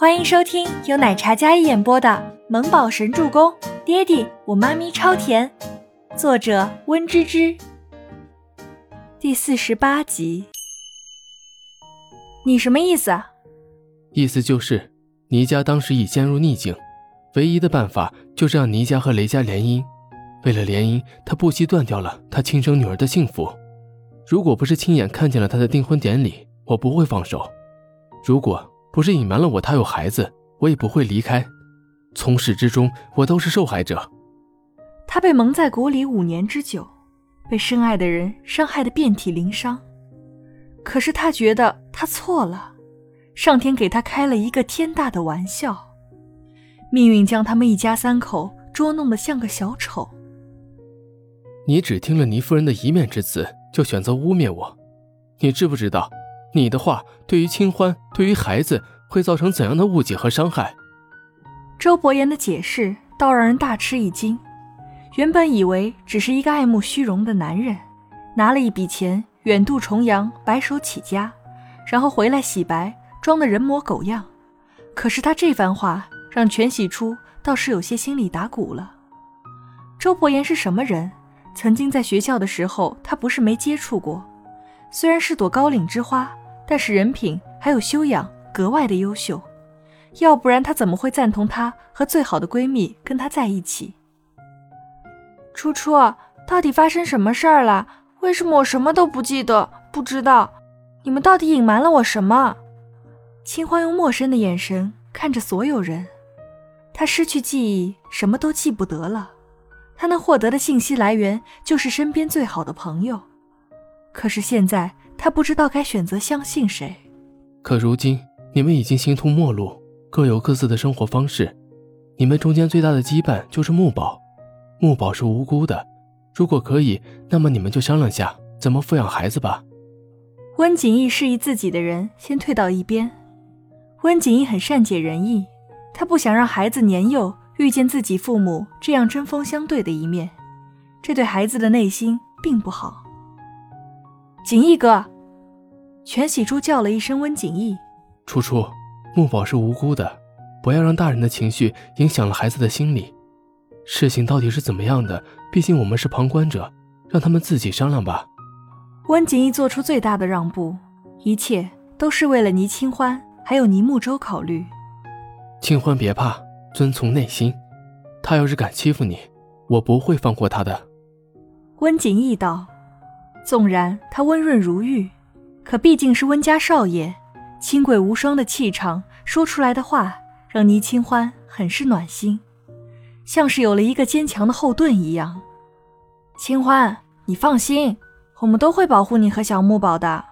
欢迎收听由奶茶嘉一演播的《萌宝神助攻》，爹地我妈咪超甜，作者温芝芝。第四十八集。你什么意思啊？意思就是倪家当时已陷入逆境，唯一的办法就是让倪家和雷家联姻。为了联姻，他不惜断掉了他亲生女儿的幸福。如果不是亲眼看见了他的订婚典礼，我不会放手。如果不是隐瞒了我他有孩子，我也不会离开。从始至终，我都是受害者。他被蒙在鼓里五年之久，被深爱的人伤害的遍体鳞伤。可是他觉得他错了，上天给他开了一个天大的玩笑，命运将他们一家三口捉弄得像个小丑。你只听了倪夫人的一面之词。就选择污蔑我，你知不知道，你的话对于清欢、对于孩子会造成怎样的误解和伤害？周伯言的解释倒让人大吃一惊。原本以为只是一个爱慕虚荣的男人，拿了一笔钱远渡重洋，白手起家，然后回来洗白，装的人模狗样。可是他这番话让全喜初倒是有些心里打鼓了。周伯言是什么人？曾经在学校的时候，他不是没接触过。虽然是朵高岭之花，但是人品还有修养格外的优秀。要不然他怎么会赞同她和最好的闺蜜跟他在一起？初初，到底发生什么事儿了？为什么我什么都不记得？不知道，你们到底隐瞒了我什么？清欢用陌生的眼神看着所有人，她失去记忆，什么都记不得了。她能获得的信息来源就是身边最好的朋友，可是现在他不知道该选择相信谁。可如今你们已经形同陌路，各有各自的生活方式，你们中间最大的羁绊就是木宝。木宝是无辜的，如果可以，那么你们就商量下怎么抚养孩子吧。温景逸示意自己的人先退到一边。温景逸很善解人意，他不想让孩子年幼。遇见自己父母这样针锋相对的一面，这对孩子的内心并不好。景逸哥，全喜珠叫了一声温景逸。楚楚，木宝是无辜的，不要让大人的情绪影响了孩子的心理。事情到底是怎么样的？毕竟我们是旁观者，让他们自己商量吧。温景逸做出最大的让步，一切都是为了倪清欢还有倪木舟考虑。清欢别怕。遵从内心，他要是敢欺负你，我不会放过他的。温景逸道：“纵然他温润如玉，可毕竟是温家少爷，清贵无双的气场，说出来的话让倪清欢很是暖心，像是有了一个坚强的后盾一样。清欢，你放心，我们都会保护你和小木宝的。”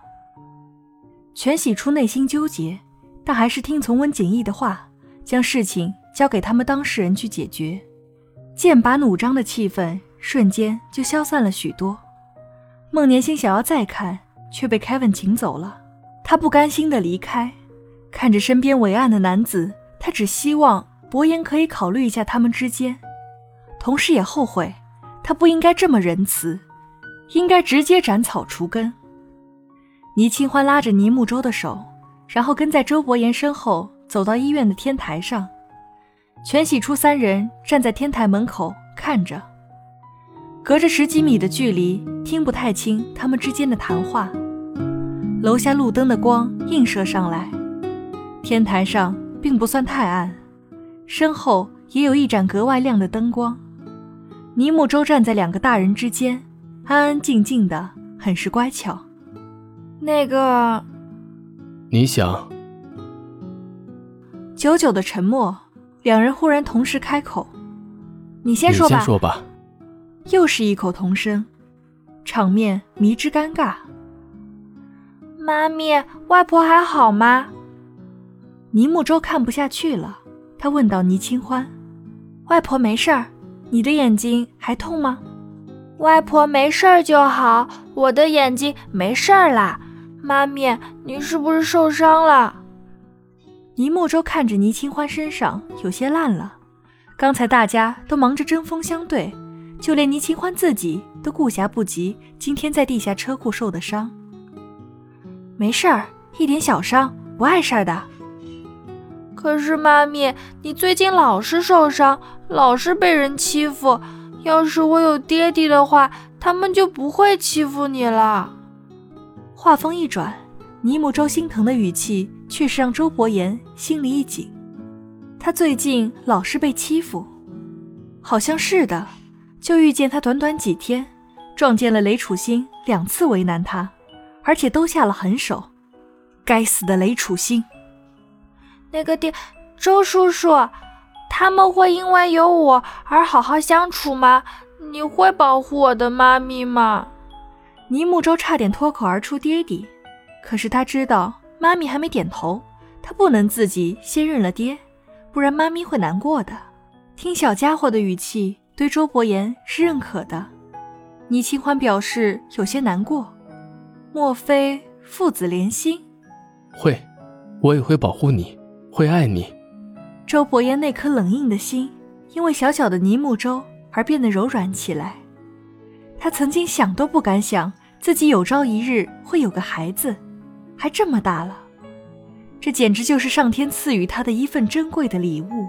全喜初内心纠结，但还是听从温景逸的话，将事情。交给他们当事人去解决，剑拔弩张的气氛瞬间就消散了许多。孟年星想要再看，却被凯文请走了。他不甘心的离开，看着身边伟岸的男子，他只希望伯言可以考虑一下他们之间，同时也后悔他不应该这么仁慈，应该直接斩草除根。倪清欢拉着倪木舟的手，然后跟在周伯言身后走到医院的天台上。全喜初三人站在天台门口看着，隔着十几米的距离，听不太清他们之间的谈话。楼下路灯的光映射上来，天台上并不算太暗，身后也有一盏格外亮的灯光。尼木舟站在两个大人之间，安安静静的，很是乖巧。那个，你想？久久的沉默。两人忽然同时开口：“你先说吧。”“先说吧。”又是异口同声，场面迷之尴尬。妈咪，外婆还好吗？倪木舟看不下去了，他问道：“倪清欢，外婆没事儿，你的眼睛还痛吗？”“外婆没事儿就好，我的眼睛没事儿啦。”“妈咪，你是不是受伤了？”倪木舟看着倪清欢身上有些烂了，刚才大家都忙着针锋相对，就连倪清欢自己都顾暇不及今天在地下车库受的伤。没事儿，一点小伤，不碍事儿的。可是妈咪，你最近老是受伤，老是被人欺负。要是我有爹地的话，他们就不会欺负你了。话锋一转，尼木周心疼的语气却是让周伯言心里一紧。他最近老是被欺负，好像是的。就遇见他短短几天，撞见了雷楚心两次为难他，而且都下了狠手。该死的雷楚心！那个爹，周叔叔。他们会因为有我而好好相处吗？你会保护我的妈咪吗？尼木舟差点脱口而出“爹地”，可是他知道妈咪还没点头，他不能自己先认了爹，不然妈咪会难过的。听小家伙的语气，对周伯言是认可的。倪清欢表示有些难过，莫非父子连心？会，我也会保护你，会爱你。周伯言那颗冷硬的心，因为小小的尼木舟而变得柔软起来。他曾经想都不敢想，自己有朝一日会有个孩子，还这么大了。这简直就是上天赐予他的一份珍贵的礼物，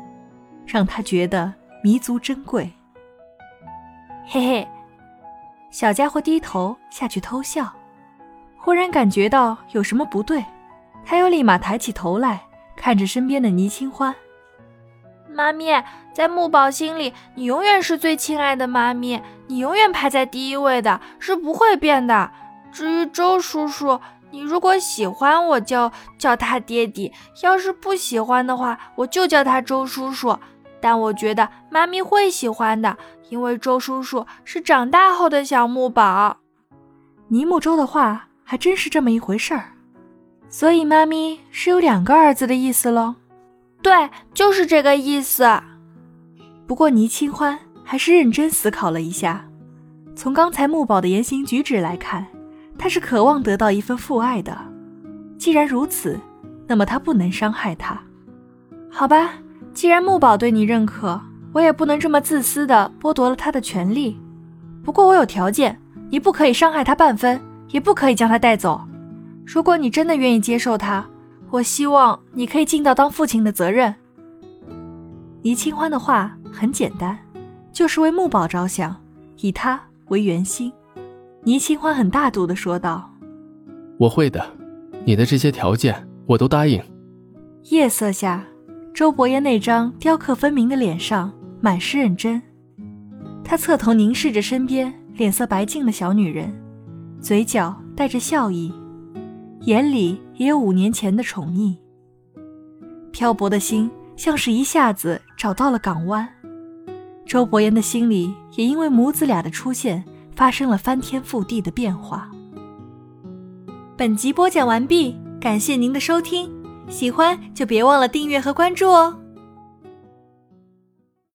让他觉得弥足珍贵。嘿嘿，小家伙低头下去偷笑，忽然感觉到有什么不对，他又立马抬起头来看着身边的倪清欢。妈咪，在木宝心里，你永远是最亲爱的妈咪，你永远排在第一位的，是不会变的。至于周叔叔，你如果喜欢我，就叫他爹地；要是不喜欢的话，我就叫他周叔叔。但我觉得妈咪会喜欢的，因为周叔叔是长大后的小木宝。尼木舟的话还真是这么一回事儿，所以妈咪是有两个儿子的意思喽。对，就是这个意思。不过倪清欢还是认真思考了一下，从刚才木宝的言行举止来看，他是渴望得到一份父爱的。既然如此，那么他不能伤害他。好吧，既然木宝对你认可，我也不能这么自私的剥夺了他的权利。不过我有条件，你不可以伤害他半分，也不可以将他带走。如果你真的愿意接受他。我希望你可以尽到当父亲的责任。倪清欢的话很简单，就是为木宝着想，以他为圆心。倪清欢很大度地说道：“我会的，你的这些条件我都答应。”夜色下，周伯言那张雕刻分明的脸上满是认真，他侧头凝视着身边脸色白净的小女人，嘴角带着笑意。眼里也有五年前的宠溺，漂泊的心像是一下子找到了港湾。周伯言的心里也因为母子俩的出现发生了翻天覆地的变化。本集播讲完毕，感谢您的收听，喜欢就别忘了订阅和关注哦。